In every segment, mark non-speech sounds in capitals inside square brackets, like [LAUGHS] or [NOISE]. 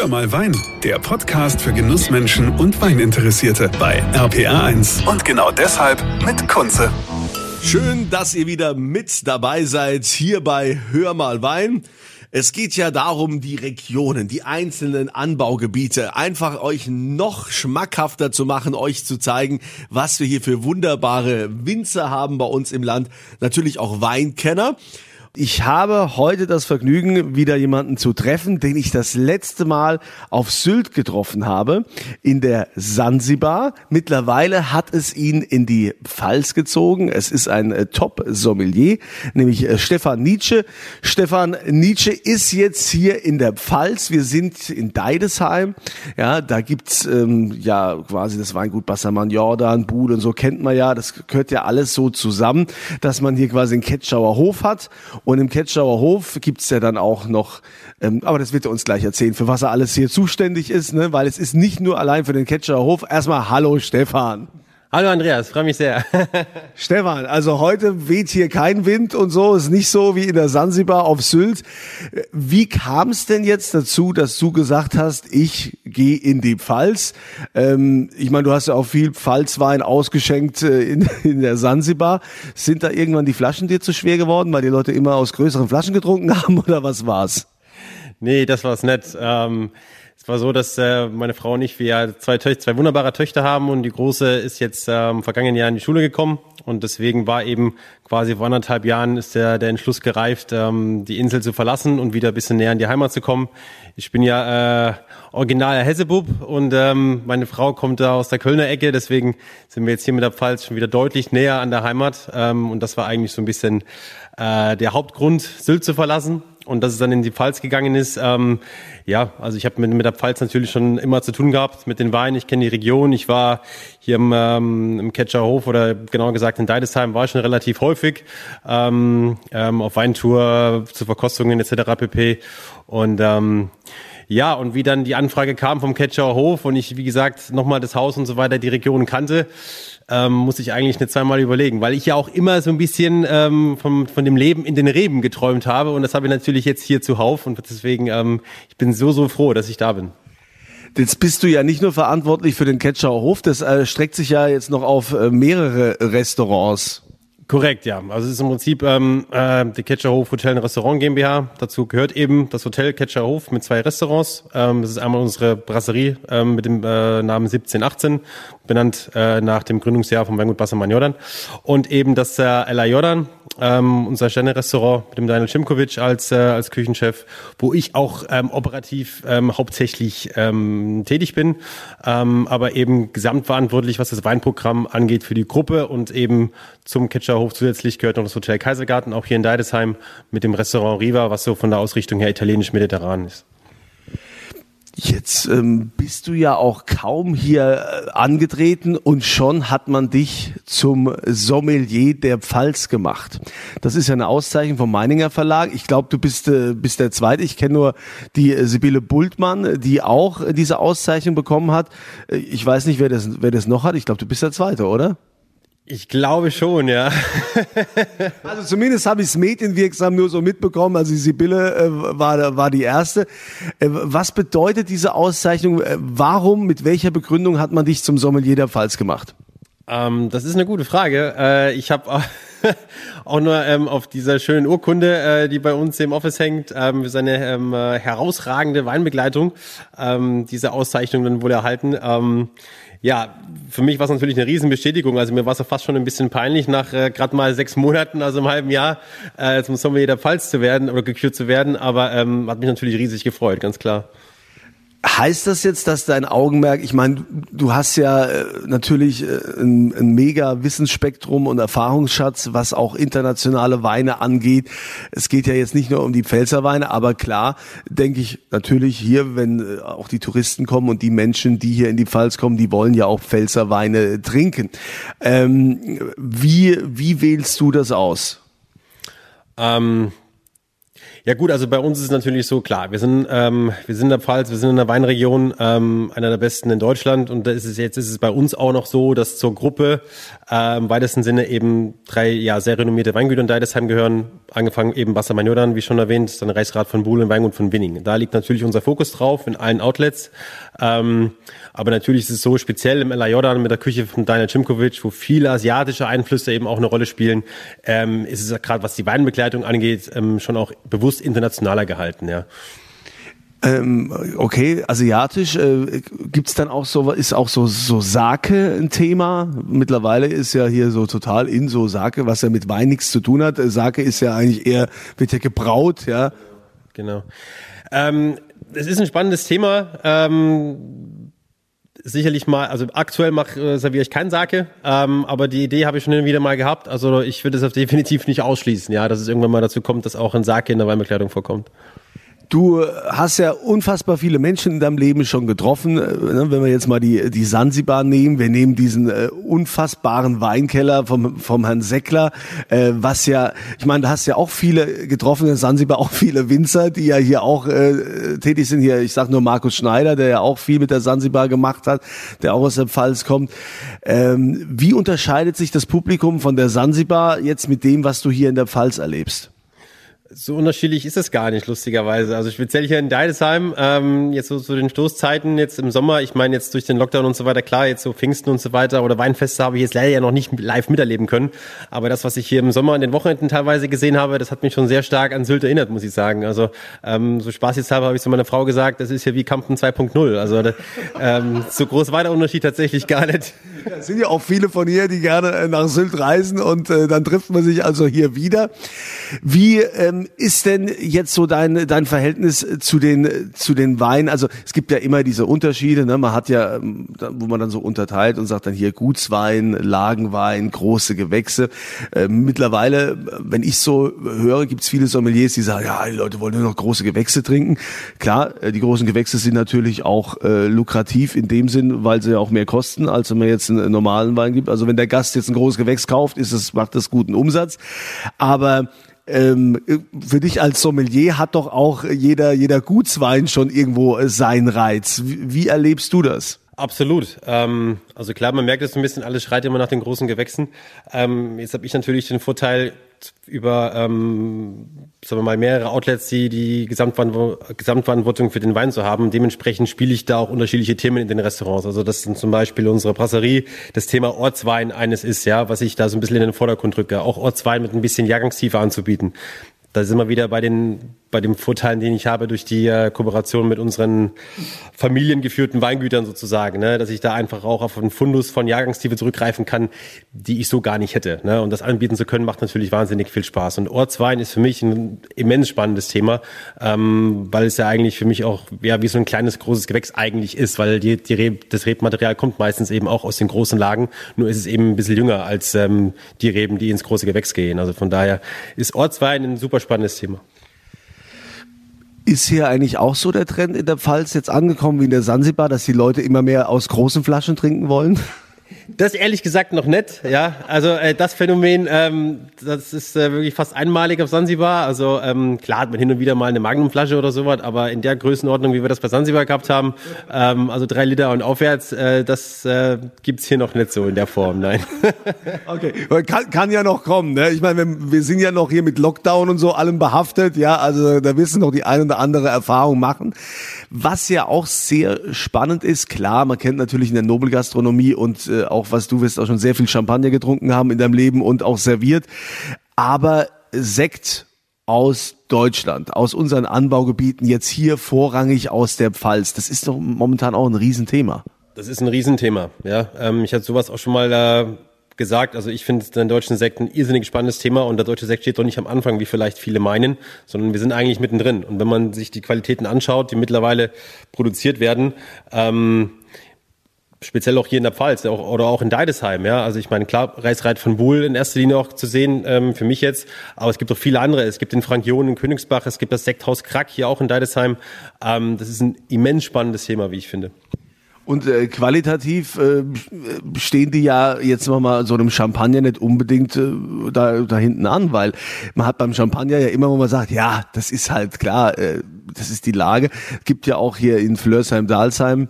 Hör mal Wein, der Podcast für Genussmenschen und Weininteressierte bei RPR1. Und genau deshalb mit Kunze. Schön, dass ihr wieder mit dabei seid hier bei Hör mal Wein. Es geht ja darum, die Regionen, die einzelnen Anbaugebiete einfach euch noch schmackhafter zu machen, euch zu zeigen, was wir hier für wunderbare Winzer haben bei uns im Land. Natürlich auch Weinkenner. Ich habe heute das Vergnügen, wieder jemanden zu treffen, den ich das letzte Mal auf Sylt getroffen habe, in der Sansibar. Mittlerweile hat es ihn in die Pfalz gezogen. Es ist ein äh, Top-Sommelier, nämlich äh, Stefan Nietzsche. Stefan Nietzsche ist jetzt hier in der Pfalz. Wir sind in Deidesheim. Ja, da gibt's ähm, ja quasi das Weingut Bassermann, Jordan, Buhl und so kennt man ja. Das gehört ja alles so zusammen, dass man hier quasi einen Ketschauer Hof hat und im Ketschauer Hof gibt's ja dann auch noch, ähm, aber das wird er uns gleich erzählen, für was er alles hier zuständig ist, ne? weil es ist nicht nur allein für den Ketschauer Hof. Erstmal Hallo Stefan. Hallo Andreas, freue mich sehr. [LAUGHS] Stefan, also heute weht hier kein Wind und so, ist nicht so wie in der Sansibar auf Sylt. Wie kam es denn jetzt dazu, dass du gesagt hast, ich gehe in die Pfalz? Ähm, ich meine, du hast ja auch viel Pfalzwein ausgeschenkt äh, in, [LAUGHS] in der Sansibar. Sind da irgendwann die Flaschen dir zu schwer geworden, weil die Leute immer aus größeren Flaschen getrunken [LAUGHS] haben oder was war's? Nee, das war's nett. Ähm es war so, dass äh, meine Frau und ich, wir zwei, Töchter, zwei wunderbare Töchter haben und die Große ist jetzt äh, im vergangenen Jahr in die Schule gekommen und deswegen war eben quasi vor anderthalb Jahren ist der, der Entschluss gereift, ähm, die Insel zu verlassen und wieder ein bisschen näher an die Heimat zu kommen. Ich bin ja äh, original Hessebub und ähm, meine Frau kommt da aus der Kölner Ecke, deswegen sind wir jetzt hier mit der Pfalz schon wieder deutlich näher an der Heimat ähm, und das war eigentlich so ein bisschen äh, der Hauptgrund, Sylt zu verlassen und dass es dann in die Pfalz gegangen ist. Ähm, ja, also ich habe mit, mit der Pfalz natürlich schon immer zu tun gehabt mit den Weinen. Ich kenne die Region. Ich war hier im, ähm, im Ketscherhof oder genauer gesagt in Deidesheim war ich schon relativ häufig ähm, ähm, auf Weintour zu Verkostungen etc. pp. Und ähm, ja, und wie dann die Anfrage kam vom Ketschauer Hof und ich, wie gesagt, nochmal das Haus und so weiter, die Region kannte, ähm, muss ich eigentlich nicht zweimal überlegen, weil ich ja auch immer so ein bisschen ähm, vom, von dem Leben in den Reben geträumt habe und das habe ich natürlich jetzt hier zuhauf und deswegen, ähm, ich bin so, so froh, dass ich da bin. Jetzt bist du ja nicht nur verantwortlich für den Ketschauer Hof, das äh, streckt sich ja jetzt noch auf äh, mehrere Restaurants. Korrekt, ja. Also es ist im Prinzip ähm, äh, die Ketscherhof Hotel und Restaurant GmbH. Dazu gehört eben das Hotel Ketscherhof mit zwei Restaurants. Ähm, das ist einmal unsere Brasserie ähm, mit dem äh, Namen 1718, benannt äh, nach dem Gründungsjahr vom Weingut Bassermann Jordan. Und eben das äh, Ella Jordan, ähm, unser Sterne-Restaurant mit dem Daniel Schimkovic als, äh, als Küchenchef, wo ich auch ähm, operativ ähm, hauptsächlich ähm, tätig bin, ähm, aber eben gesamtverantwortlich, was das Weinprogramm angeht für die Gruppe und eben zum Ketscherhof zusätzlich gehört noch das Hotel Kaisergarten, auch hier in Deidesheim mit dem Restaurant Riva, was so von der Ausrichtung her italienisch-mediterran ist. Jetzt ähm, bist du ja auch kaum hier äh, angetreten und schon hat man dich zum Sommelier der Pfalz gemacht. Das ist ja eine Auszeichnung vom Meininger Verlag. Ich glaube, du bist, äh, bist der Zweite. Ich kenne nur die äh, Sibylle Bultmann, die auch äh, diese Auszeichnung bekommen hat. Äh, ich weiß nicht, wer das, wer das noch hat. Ich glaube, du bist der Zweite, oder? Ich glaube schon, ja. [LAUGHS] also zumindest habe ich es medienwirksam nur so mitbekommen. Also Sibylle äh, war, war die erste. Äh, was bedeutet diese Auszeichnung? Äh, warum, mit welcher Begründung hat man dich zum Sommelier der Pfalz gemacht? Ähm, das ist eine gute Frage. Äh, ich habe [LAUGHS] auch nur ähm, auf dieser schönen Urkunde, äh, die bei uns im Office hängt, ähm, seine ähm, äh, herausragende Weinbegleitung, ähm, diese Auszeichnung dann wohl erhalten. Ähm, ja, für mich war es natürlich eine Riesenbestätigung. Also mir war es fast schon ein bisschen peinlich, nach äh, gerade mal sechs Monaten, also im halben Jahr, äh, zum Sommelier der Pfalz zu werden oder gekürt zu werden. Aber ähm, hat mich natürlich riesig gefreut, ganz klar. Heißt das jetzt, dass dein Augenmerk, ich meine, du hast ja äh, natürlich äh, ein, ein mega Wissensspektrum und Erfahrungsschatz, was auch internationale Weine angeht. Es geht ja jetzt nicht nur um die Pfälzerweine, aber klar, denke ich natürlich hier, wenn äh, auch die Touristen kommen und die Menschen, die hier in die Pfalz kommen, die wollen ja auch Pfälzerweine trinken. Ähm, wie, wie wählst du das aus? Ähm Ja gut, also bei uns ist es natürlich so klar. Wir sind ähm, wir sind in der Pfalz, wir sind in der Weinregion, ähm, einer der besten in Deutschland und da ist es jetzt ist es bei uns auch noch so, dass zur Gruppe äh, im weitesten Sinne eben drei ja sehr renommierte Weingüter in Deidesheim gehören, angefangen eben Wassermann Jordan, wie schon erwähnt, dann Reichsrat von Buhl und Weingut von Winning. Da liegt natürlich unser Fokus drauf in allen Outlets. Ähm, aber natürlich ist es so speziell im Ella Jordan mit der Küche von Daniel Cimkovic, wo viele asiatische Einflüsse eben auch eine Rolle spielen, ähm, ist es gerade was die Weinbegleitung angeht ähm, schon auch bewusst internationaler gehalten. Ja. Ähm, okay, asiatisch äh, gibt's dann auch so, ist auch so so Sake ein Thema. Mittlerweile ist ja hier so total in so Sake, was ja mit Wein nichts zu tun hat. Sake ist ja eigentlich eher wird ja gebraut, ja. Genau. Ähm, es ist ein spannendes Thema. Ähm, sicherlich mal, also aktuell mach, äh, serviere ich keinen Sake, ähm, aber die Idee habe ich schon wieder mal gehabt. Also ich würde es definitiv nicht ausschließen, ja, dass es irgendwann mal dazu kommt, dass auch ein Sake in der Weinbekleidung vorkommt. Du hast ja unfassbar viele Menschen in deinem Leben schon getroffen. Äh, ne, wenn wir jetzt mal die, die Sansibar nehmen, wir nehmen diesen äh, unfassbaren Weinkeller vom, vom Herrn Seckler, äh, was ja, ich meine, du hast ja auch viele getroffen in Sansibar, auch viele Winzer, die ja hier auch äh, tätig sind. Hier, ich sag nur Markus Schneider, der ja auch viel mit der Sansibar gemacht hat, der auch aus der Pfalz kommt. Ähm, wie unterscheidet sich das Publikum von der Sansibar jetzt mit dem, was du hier in der Pfalz erlebst? So unterschiedlich ist es gar nicht, lustigerweise. Also speziell hier in Deidesheim, ähm, jetzt so zu den Stoßzeiten, jetzt im Sommer, ich meine jetzt durch den Lockdown und so weiter, klar, jetzt so Pfingsten und so weiter oder Weinfeste habe ich jetzt leider ja noch nicht live miterleben können. Aber das, was ich hier im Sommer an den Wochenenden teilweise gesehen habe, das hat mich schon sehr stark an Sylt erinnert, muss ich sagen. Also ähm, so spaßeshalber habe ich zu meiner Frau gesagt, das ist ja wie Kampen 2.0. Also ähm, so groß war der Unterschied tatsächlich gar nicht. Es sind ja auch viele von hier, die gerne äh, nach Sylt reisen und äh, dann trifft man sich also hier wieder. Wie ähm, ist denn jetzt so dein, dein Verhältnis zu den, zu den Weinen? Also es gibt ja immer diese Unterschiede, ne? man hat ja, ähm, wo man dann so unterteilt und sagt dann hier Gutswein, Lagenwein, große Gewächse. Äh, mittlerweile, wenn ich so höre, gibt es viele Sommeliers, die sagen, ja, die Leute wollen nur noch große Gewächse trinken. Klar, äh, die großen Gewächse sind natürlich auch äh, lukrativ in dem Sinn, weil sie ja auch mehr kosten, als wenn man jetzt einen normalen Wein gibt. Also wenn der Gast jetzt ein großes Gewächs kauft, ist es, macht das guten Umsatz. Aber ähm, für dich als Sommelier hat doch auch jeder, jeder Gutswein schon irgendwo seinen Reiz. Wie, wie erlebst du das? Absolut. Ähm, also klar, man merkt es ein bisschen, alles schreit immer nach den großen Gewächsen. Ähm, jetzt habe ich natürlich den Vorteil, über ähm, sagen wir mal mehrere Outlets, die die Gesamtverantwortung für den Wein zu haben. Dementsprechend spiele ich da auch unterschiedliche Themen in den Restaurants. Also das sind zum Beispiel unsere Brasserie, das Thema Ortswein eines ist, ja, was ich da so ein bisschen in den Vordergrund drücke. Auch Ortswein mit ein bisschen Jahrgangstiefe anzubieten. Da sind wir wieder bei den bei dem Vorteilen, den ich habe durch die äh, Kooperation mit unseren familiengeführten Weingütern sozusagen, ne, dass ich da einfach auch auf einen Fundus von Jahrgangstiefe zurückgreifen kann, die ich so gar nicht hätte. Ne? Und das anbieten zu können, macht natürlich wahnsinnig viel Spaß. Und Ortswein ist für mich ein immens spannendes Thema, ähm, weil es ja eigentlich für mich auch ja wie so ein kleines, großes Gewächs eigentlich ist, weil die, die Reb, das Rebmaterial kommt meistens eben auch aus den großen Lagen, nur ist es eben ein bisschen jünger als ähm, die Reben, die ins große Gewächs gehen. Also von daher ist Ortswein ein super spannendes Thema. Ist hier eigentlich auch so der Trend in der Pfalz jetzt angekommen wie in der Sansibar, dass die Leute immer mehr aus großen Flaschen trinken wollen? Das ehrlich gesagt noch nicht, ja. Also äh, das Phänomen, ähm, das ist äh, wirklich fast einmalig auf Sansibar. Also ähm, klar hat man hin und wieder mal eine Magnumflasche oder sowas, aber in der Größenordnung, wie wir das bei Sansibar gehabt haben, ähm, also drei Liter und aufwärts, äh, das äh, gibt's hier noch nicht so in der Form, nein. [LAUGHS] okay, kann, kann ja noch kommen. Ne? Ich meine, wir, wir sind ja noch hier mit Lockdown und so allem behaftet, ja. Also da wissen noch die ein oder andere Erfahrung machen. Was ja auch sehr spannend ist, klar, man kennt natürlich in der Nobelgastronomie und äh, auch was du wirst auch schon sehr viel Champagner getrunken haben in deinem Leben und auch serviert. Aber Sekt aus Deutschland, aus unseren Anbaugebieten, jetzt hier vorrangig aus der Pfalz, das ist doch momentan auch ein Riesenthema. Das ist ein Riesenthema, ja. Ähm, ich hatte sowas auch schon mal äh, gesagt. Also ich finde den deutschen Sekt ein irrsinnig spannendes Thema und der deutsche Sekt steht doch nicht am Anfang, wie vielleicht viele meinen, sondern wir sind eigentlich mittendrin. Und wenn man sich die Qualitäten anschaut, die mittlerweile produziert werden, ähm, speziell auch hier in der Pfalz auch, oder auch in Deidesheim, ja. Also ich meine, klar, Reisreit von Buhl in erster Linie auch zu sehen, ähm, für mich jetzt, aber es gibt auch viele andere. Es gibt den Frank John in Königsbach, es gibt das Sekthaus Krack hier auch in Deidesheim. Ähm, das ist ein immens spannendes Thema, wie ich finde. Und äh, qualitativ äh, stehen die ja jetzt mal so einem Champagner nicht unbedingt äh, da, da hinten an, weil man hat beim Champagner ja immer, wo man sagt, ja, das ist halt klar, äh, das ist die Lage. Gibt ja auch hier in Flörsheim-Dalsheim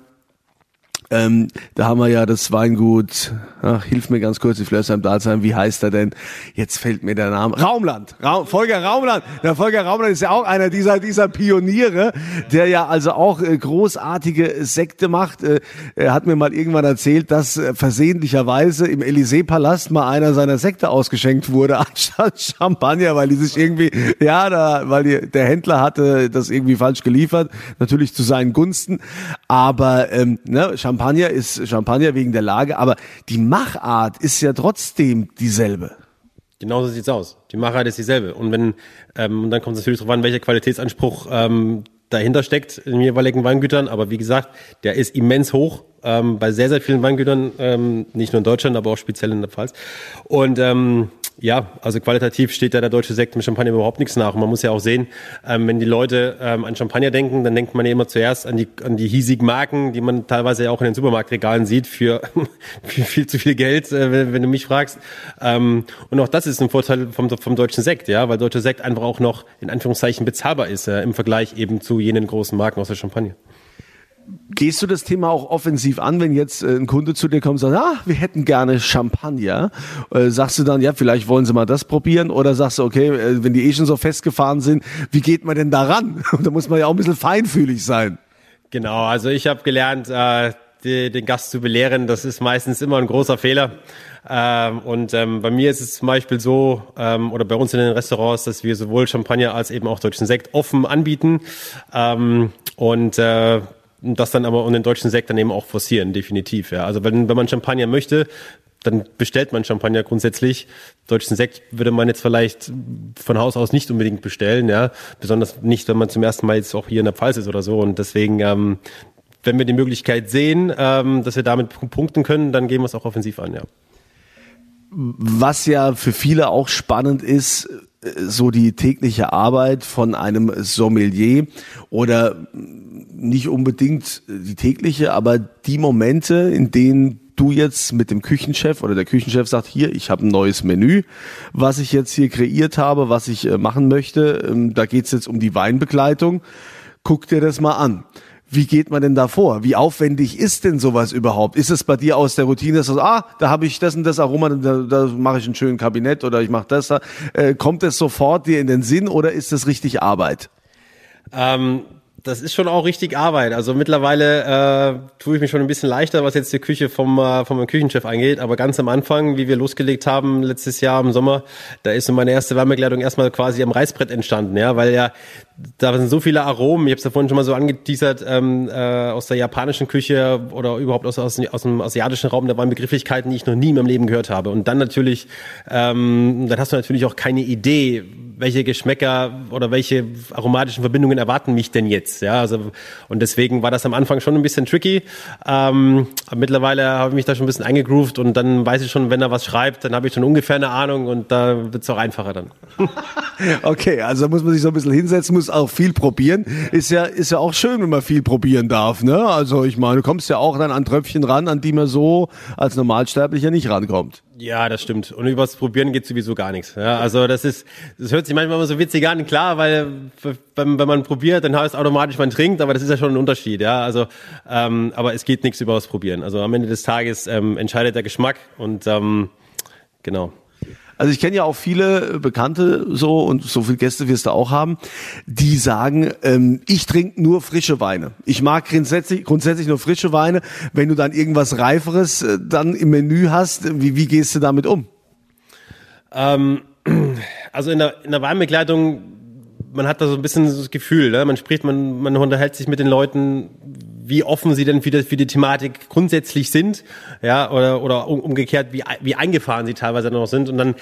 ähm, da haben wir ja das Weingut, ach, hilf mir ganz kurz, die Flörsheim Dalsheim, wie heißt er denn? Jetzt fällt mir der Name. Raumland, Ra Volker Raumland. Der Volker Raumland ist ja auch einer dieser, dieser Pioniere, der ja also auch äh, großartige Sekte macht. Äh, er hat mir mal irgendwann erzählt, dass äh, versehentlicherweise im Élysée-Palast mal einer seiner Sekte ausgeschenkt wurde, [LAUGHS] anstatt Champagner, weil die sich irgendwie, ja, da, weil die, der Händler hatte das irgendwie falsch geliefert, natürlich zu seinen Gunsten. Aber ähm, ne, Champagner Champagner ist Champagner wegen der Lage, aber die Machart ist ja trotzdem dieselbe. Genauso sieht's aus. Die Machart ist dieselbe. Und wenn, ähm, und dann kommt es natürlich darauf an, welcher Qualitätsanspruch ähm, dahinter steckt in den jeweiligen Weingütern. Aber wie gesagt, der ist immens hoch ähm, bei sehr, sehr vielen Weingütern, ähm, nicht nur in Deutschland, aber auch speziell in der Pfalz. Und ähm, ja, also qualitativ steht da der deutsche Sekt mit Champagner überhaupt nichts nach. Und man muss ja auch sehen, ähm, wenn die Leute ähm, an Champagner denken, dann denkt man ja immer zuerst an die, an die hiesigen Marken, die man teilweise ja auch in den Supermarktregalen sieht, für, [LAUGHS] für viel zu viel Geld, äh, wenn, wenn, du mich fragst. Ähm, und auch das ist ein Vorteil vom, vom deutschen Sekt, ja, weil deutscher Sekt einfach auch noch in Anführungszeichen bezahlbar ist äh, im Vergleich eben zu jenen großen Marken aus der Champagne. Gehst du das Thema auch offensiv an, wenn jetzt äh, ein Kunde zu dir kommt und sagt, ah, wir hätten gerne Champagner? Äh, sagst du dann, ja, vielleicht wollen sie mal das probieren? Oder sagst du, okay, äh, wenn die eh schon so festgefahren sind, wie geht man denn da ran? [LAUGHS] da muss man ja auch ein bisschen feinfühlig sein. Genau, also ich habe gelernt, äh, die, den Gast zu belehren, das ist meistens immer ein großer Fehler. Ähm, und ähm, bei mir ist es zum Beispiel so, ähm, oder bei uns in den Restaurants, dass wir sowohl Champagner als eben auch deutschen Sekt offen anbieten. Ähm, und äh, das dann aber und den deutschen Sekt dann eben auch forcieren, definitiv. Ja. Also wenn, wenn man Champagner möchte, dann bestellt man Champagner grundsätzlich. Deutschen Sekt würde man jetzt vielleicht von Haus aus nicht unbedingt bestellen, ja. Besonders nicht, wenn man zum ersten Mal jetzt auch hier in der Pfalz ist oder so. Und deswegen, ähm, wenn wir die Möglichkeit sehen, ähm, dass wir damit punkten können, dann gehen wir es auch offensiv an, ja. Was ja für viele auch spannend ist, so die tägliche Arbeit von einem Sommelier oder nicht unbedingt die tägliche, aber die Momente, in denen du jetzt mit dem Küchenchef oder der Küchenchef sagt, hier, ich habe ein neues Menü, was ich jetzt hier kreiert habe, was ich äh, machen möchte, ähm, da geht's jetzt um die Weinbegleitung, guck dir das mal an. Wie geht man denn da vor? Wie aufwendig ist denn sowas überhaupt? Ist es bei dir aus der Routine, dass du sagst, ah, da habe ich das und das Aroma, da, da mache ich einen schönen Kabinett oder ich mache das da. Äh, kommt es sofort dir in den Sinn oder ist das richtig Arbeit? Ähm, das ist schon auch richtig Arbeit. Also mittlerweile äh, tue ich mich schon ein bisschen leichter, was jetzt die Küche vom, äh, vom Küchenchef angeht. Aber ganz am Anfang, wie wir losgelegt haben letztes Jahr im Sommer, da ist so meine erste Wärmekleidung erstmal quasi am Reißbrett entstanden, ja, weil ja da sind so viele Aromen. Ich habe es ja vorhin schon mal so angeteasert ähm, äh, aus der japanischen Küche oder überhaupt aus, aus, aus dem asiatischen Raum. Da waren Begrifflichkeiten, die ich noch nie in meinem Leben gehört habe. Und dann natürlich, ähm, dann hast du natürlich auch keine Idee, welche Geschmäcker oder welche aromatischen Verbindungen erwarten mich denn jetzt? Ja, also und deswegen war das am Anfang schon ein bisschen tricky. Ähm, mittlerweile habe ich mich da schon ein bisschen eingegroovt und dann weiß ich schon, wenn er was schreibt, dann habe ich schon ungefähr eine Ahnung und da wird es auch einfacher dann. [LAUGHS] okay, also muss man sich so ein bisschen hinsetzen, muss auch viel probieren. Ist ja ist ja auch schön, wenn man viel probieren darf. Ne? Also ich meine, du kommst ja auch dann an Tröpfchen ran, an die man so als Normalsterblicher nicht rankommt. Ja, das stimmt. Und übers Probieren geht sowieso gar nichts. Ja, also das ist, das hört sich manchmal immer so witzig an, klar, weil wenn, wenn man probiert, dann heißt automatisch man trinkt, aber das ist ja schon ein Unterschied, ja. Also, ähm, aber es geht nichts übers Probieren. Also am Ende des Tages ähm, entscheidet der Geschmack und ähm, genau. Also ich kenne ja auch viele Bekannte so und so viele Gäste wirst du auch haben, die sagen, ähm, ich trinke nur frische Weine. Ich mag grundsätzlich, grundsätzlich nur frische Weine. Wenn du dann irgendwas Reiferes äh, dann im Menü hast, wie, wie gehst du damit um? Ähm, [CLEARS THROAT] also in der, in der Weinbegleitung man hat da so ein bisschen das Gefühl, ne? man spricht, man, man unterhält sich mit den Leuten, wie offen sie denn für die, für die Thematik grundsätzlich sind, ja, oder, oder umgekehrt, wie, wie eingefahren sie teilweise noch sind. Und dann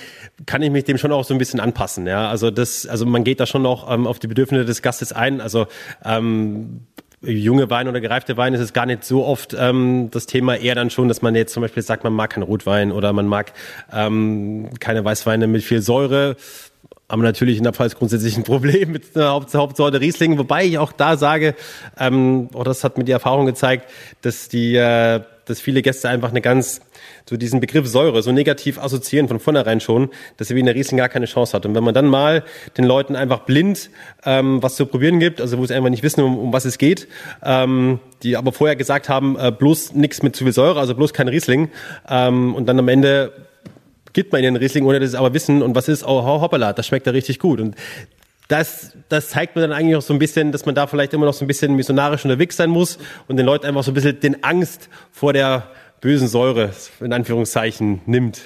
kann ich mich dem schon auch so ein bisschen anpassen, ja. Also das, also man geht da schon auch ähm, auf die Bedürfnisse des Gastes ein. Also ähm, junge Wein oder gereifte Wein ist es gar nicht so oft ähm, das Thema, eher dann schon, dass man jetzt zum Beispiel sagt, man mag keinen Rotwein oder man mag ähm, keine Weißweine mit viel Säure haben natürlich in der Pfalz grundsätzlich ein Problem mit der Haupt Hauptsorte Riesling, wobei ich auch da sage, ähm, auch das hat mir die Erfahrung gezeigt, dass die, äh, dass viele Gäste einfach eine ganz so diesen Begriff Säure so negativ assoziieren von vornherein schon, dass er wie in der Riesling gar keine Chance hat. Und wenn man dann mal den Leuten einfach blind ähm, was zu probieren gibt, also wo sie einfach nicht wissen, um, um was es geht, ähm, die aber vorher gesagt haben, äh, bloß nichts mit zu viel Säure, also bloß kein Riesling, ähm, und dann am Ende gibt man ihnen Riesling, ohne dass sie aber wissen, und was ist, oh hoppala, das schmeckt ja richtig gut. Und das, das zeigt mir dann eigentlich auch so ein bisschen, dass man da vielleicht immer noch so ein bisschen missionarisch unterwegs sein muss und den Leuten einfach so ein bisschen den Angst vor der bösen Säure in Anführungszeichen nimmt.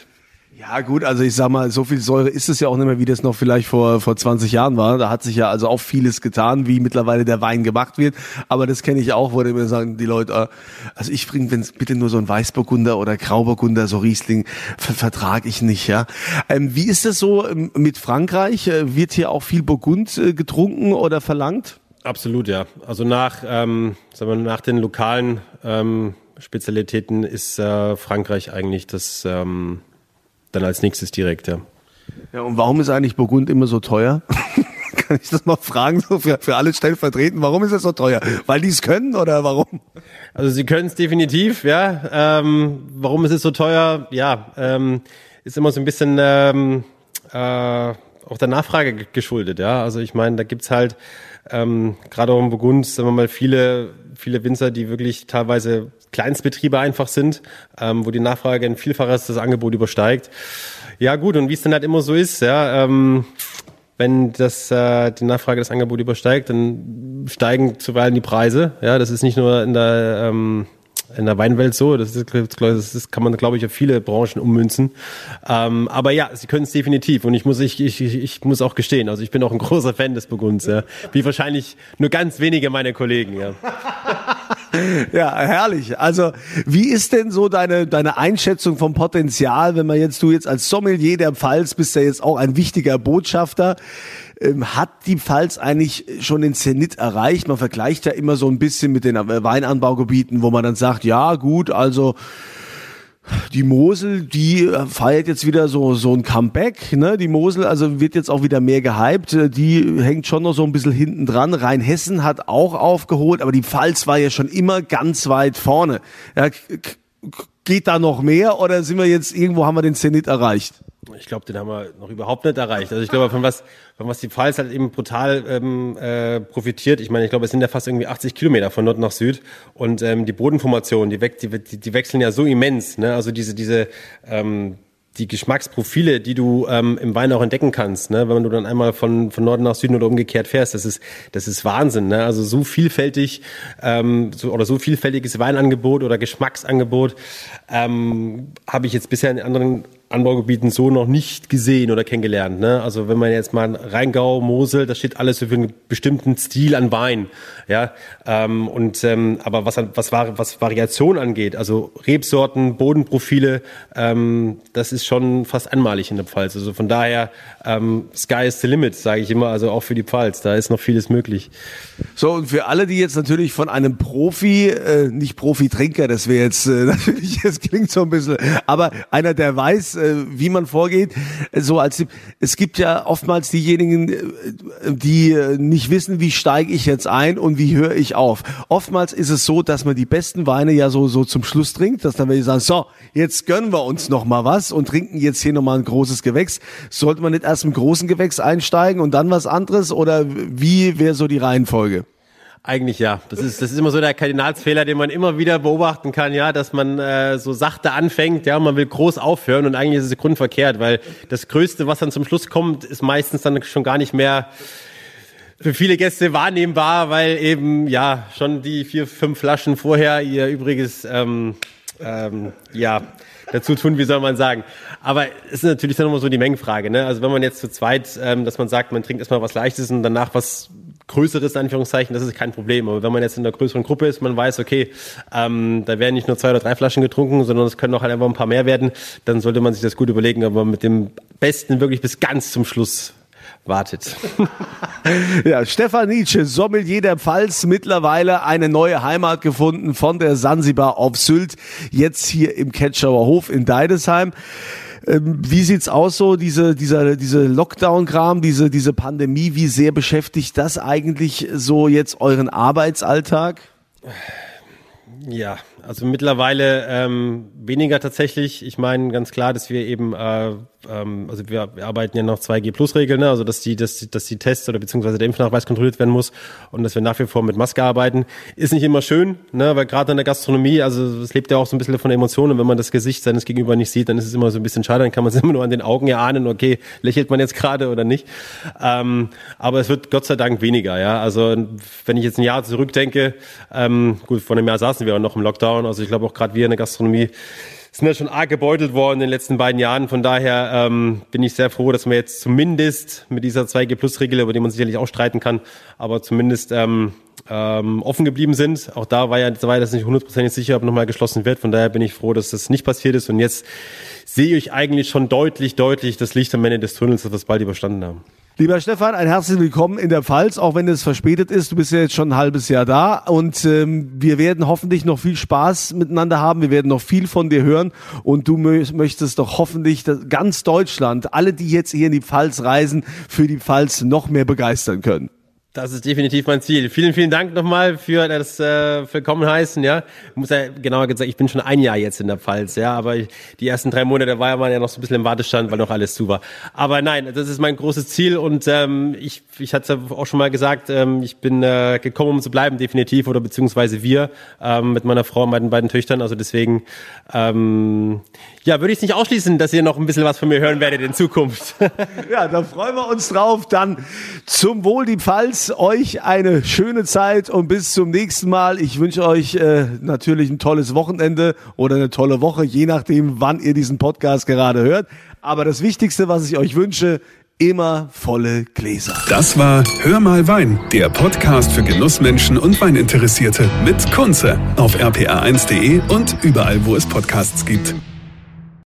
Ja gut, also ich sag mal, so viel Säure ist es ja auch nicht mehr, wie das noch vielleicht vor, vor 20 Jahren war. Da hat sich ja also auch vieles getan, wie mittlerweile der Wein gemacht wird. Aber das kenne ich auch, wo mir sagen die Leute, äh, also ich bringe, wenn bitte nur so ein Weißburgunder oder Grauburgunder, so Riesling, ver vertrage ich nicht, ja. Ähm, wie ist das so ähm, mit Frankreich? Äh, wird hier auch viel Burgund äh, getrunken oder verlangt? Absolut, ja. Also nach, ähm, sagen wir, nach den lokalen ähm, Spezialitäten ist äh, Frankreich eigentlich das ähm, dann als nächstes direkt, ja. Ja, und warum ist eigentlich Burgund immer so teuer? [LAUGHS] Kann ich das mal fragen, so für, für alle stellvertreten, warum ist es so teuer? Weil die es können oder warum? Also sie können es definitiv, ja. Ähm, warum ist es so teuer? Ja, ähm, ist immer so ein bisschen ähm, äh, auch der Nachfrage geschuldet, ja. Also ich meine, da gibt's halt ähm, gerade auch im Burgund, sagen wir mal, viele, viele Winzer, die wirklich teilweise Kleinstbetriebe einfach sind, ähm, wo die Nachfrage ein Vielfaches das Angebot übersteigt. Ja gut, und wie es dann halt immer so ist, ja, ähm, wenn das äh, die Nachfrage das Angebot übersteigt, dann steigen zuweilen die Preise. Ja, das ist nicht nur in der ähm, in der Weinwelt so. Das, ist, das kann man, glaube ich, auf viele Branchen ummünzen. Ähm, aber ja, sie können es definitiv. Und ich muss, ich, ich, ich muss auch gestehen, also ich bin auch ein großer Fan des Burgunds, ja. Wie wahrscheinlich nur ganz wenige meiner Kollegen, ja. [LAUGHS] [LAUGHS] ja, herrlich. Also, wie ist denn so deine, deine Einschätzung vom Potenzial, wenn man jetzt, du jetzt als Sommelier der Pfalz bist ja jetzt auch ein wichtiger Botschafter. Ähm, hat die Pfalz eigentlich schon den Zenit erreicht? Man vergleicht ja immer so ein bisschen mit den Weinanbaugebieten, wo man dann sagt, ja gut, also die Mosel, die feiert jetzt wieder so so ein Comeback, ne? Die Mosel, also wird jetzt auch wieder mehr gehypt. Die hängt schon noch so ein bisschen hinten dran. Rheinhessen hat auch aufgeholt, aber die Pfalz war ja schon immer ganz weit vorne. Ja, geht da noch mehr oder sind wir jetzt irgendwo haben wir den Zenit erreicht? Ich glaube, den haben wir noch überhaupt nicht erreicht. Also ich glaube, von was, von was die Pfalz halt eben brutal ähm, äh, profitiert. Ich meine, ich glaube, es sind ja fast irgendwie 80 Kilometer von Nord nach Süd und ähm, die Bodenformation, die, die, die wechseln ja so immens. Ne? Also diese diese ähm, die Geschmacksprofile, die du ähm, im Wein auch entdecken kannst, ne? wenn du dann einmal von, von Norden nach Süden oder umgekehrt fährst, das ist, das ist Wahnsinn. Ne? Also so vielfältig ähm, so, oder so vielfältiges Weinangebot oder Geschmacksangebot ähm, habe ich jetzt bisher in anderen Anbaugebieten so noch nicht gesehen oder kennengelernt. Ne? Also wenn man jetzt mal Rheingau, Mosel, da steht alles für einen bestimmten Stil an Wein. Ja, ähm, und ähm, aber was was was Variation angeht, also Rebsorten, Bodenprofile, ähm, das ist schon fast einmalig in der Pfalz. Also von daher ähm, Sky is the limit, sage ich immer. Also auch für die Pfalz, da ist noch vieles möglich. So und für alle, die jetzt natürlich von einem Profi, äh, nicht Profi-Trinker, das wäre jetzt äh, [LAUGHS] natürlich, das klingt so ein bisschen, aber einer, der weiß wie man vorgeht. So als es gibt ja oftmals diejenigen, äh, die äh, nicht wissen, wie steige ich jetzt ein und wie höre ich auf. Oftmals ist es so, dass man die besten Weine ja so so zum Schluss trinkt, dass dann wir sagen, so jetzt gönnen wir uns noch mal was und trinken jetzt hier noch mal ein großes Gewächs. Sollte man nicht erst im großen Gewächs einsteigen und dann was anderes oder wie wäre so die Reihenfolge? Eigentlich ja. Das ist, das ist immer so der Kardinalsfehler, den man immer wieder beobachten kann, ja, dass man äh, so sachte anfängt, ja, man will groß aufhören und eigentlich ist es grundverkehrt, weil das Größte, was dann zum Schluss kommt, ist meistens dann schon gar nicht mehr für viele Gäste wahrnehmbar, weil eben ja schon die vier, fünf Flaschen vorher ihr übriges ähm, ähm, ja dazu tun, wie soll man sagen. Aber es ist natürlich dann immer so die Mengenfrage. Ne? Also wenn man jetzt zu zweit, ähm, dass man sagt, man trinkt erstmal was Leichtes und danach was Größeres, Anführungszeichen, das ist kein Problem. Aber wenn man jetzt in einer größeren Gruppe ist, man weiß, okay, ähm, da werden nicht nur zwei oder drei Flaschen getrunken, sondern es können auch halt einfach ein paar mehr werden, dann sollte man sich das gut überlegen, aber mit dem Besten wirklich bis ganz zum Schluss wartet. [LAUGHS] ja, Stefan Nietzsche, Sommelier der Pfalz, mittlerweile eine neue Heimat gefunden von der Sansibar auf Sylt, jetzt hier im Ketschauer Hof in Deidesheim. Ähm, wie sieht's aus so, diese, dieser, diese Lockdown-Kram, diese, diese Pandemie, wie sehr beschäftigt das eigentlich so jetzt euren Arbeitsalltag? Ja, also mittlerweile ähm, weniger tatsächlich. Ich meine ganz klar, dass wir eben äh, ähm, also wir, wir arbeiten ja noch 2G-Plus-Regeln, ne? also dass die, dass, dass die Tests oder beziehungsweise der Impfnachweis kontrolliert werden muss und dass wir nach wie vor mit Maske arbeiten, ist nicht immer schön, ne? weil gerade in der Gastronomie, also es lebt ja auch so ein bisschen von Emotionen, wenn man das Gesicht seines Gegenüber nicht sieht, dann ist es immer so ein bisschen schade, dann kann man es [LAUGHS] immer nur an den Augen erahnen, okay, lächelt man jetzt gerade oder nicht. Ähm, aber es wird Gott sei Dank weniger, ja. Also wenn ich jetzt ein Jahr zurückdenke, ähm, gut, vor einem Jahr saßen wir auch noch im Lockdown, also ich glaube auch gerade wir in der Gastronomie sind ja schon arg gebeutelt worden in den letzten beiden Jahren. Von daher ähm, bin ich sehr froh, dass wir jetzt zumindest mit dieser 2G-Plus-Regel, über die man sicherlich auch streiten kann, aber zumindest ähm, ähm, offen geblieben sind. Auch da war ja, war das nicht hundertprozentig sicher, ob nochmal geschlossen wird. Von daher bin ich froh, dass das nicht passiert ist. Und jetzt sehe ich eigentlich schon deutlich, deutlich das Licht am Ende des Tunnels, dass wir es bald überstanden haben. Lieber Stefan, ein herzliches Willkommen in der Pfalz, auch wenn es verspätet ist. Du bist ja jetzt schon ein halbes Jahr da und ähm, wir werden hoffentlich noch viel Spaß miteinander haben. Wir werden noch viel von dir hören und du möchtest doch hoffentlich ganz Deutschland, alle, die jetzt hier in die Pfalz reisen, für die Pfalz noch mehr begeistern können. Das ist definitiv mein Ziel. Vielen, vielen Dank nochmal für das äh, Willkommen heißen. Ja, ich muss ja genauer gesagt, ich bin schon ein Jahr jetzt in der Pfalz, ja, aber ich, die ersten drei Monate war ja mal ja noch so ein bisschen im Wartestand, weil noch alles zu war. Aber nein, das ist mein großes Ziel und ähm, ich, ich hatte auch schon mal gesagt, ähm, ich bin äh, gekommen, um zu bleiben, definitiv oder beziehungsweise wir ähm, mit meiner Frau und meinen beiden Töchtern. Also deswegen, ähm, ja, würde ich es nicht ausschließen, dass ihr noch ein bisschen was von mir hören werdet in Zukunft. [LAUGHS] ja, da freuen wir uns drauf. Dann zum Wohl die Pfalz. Euch eine schöne Zeit und bis zum nächsten Mal. Ich wünsche euch äh, natürlich ein tolles Wochenende oder eine tolle Woche, je nachdem, wann ihr diesen Podcast gerade hört. Aber das Wichtigste, was ich euch wünsche, immer volle Gläser. Das war Hör mal Wein, der Podcast für Genussmenschen und Weininteressierte mit Kunze auf rpa1.de und überall, wo es Podcasts gibt.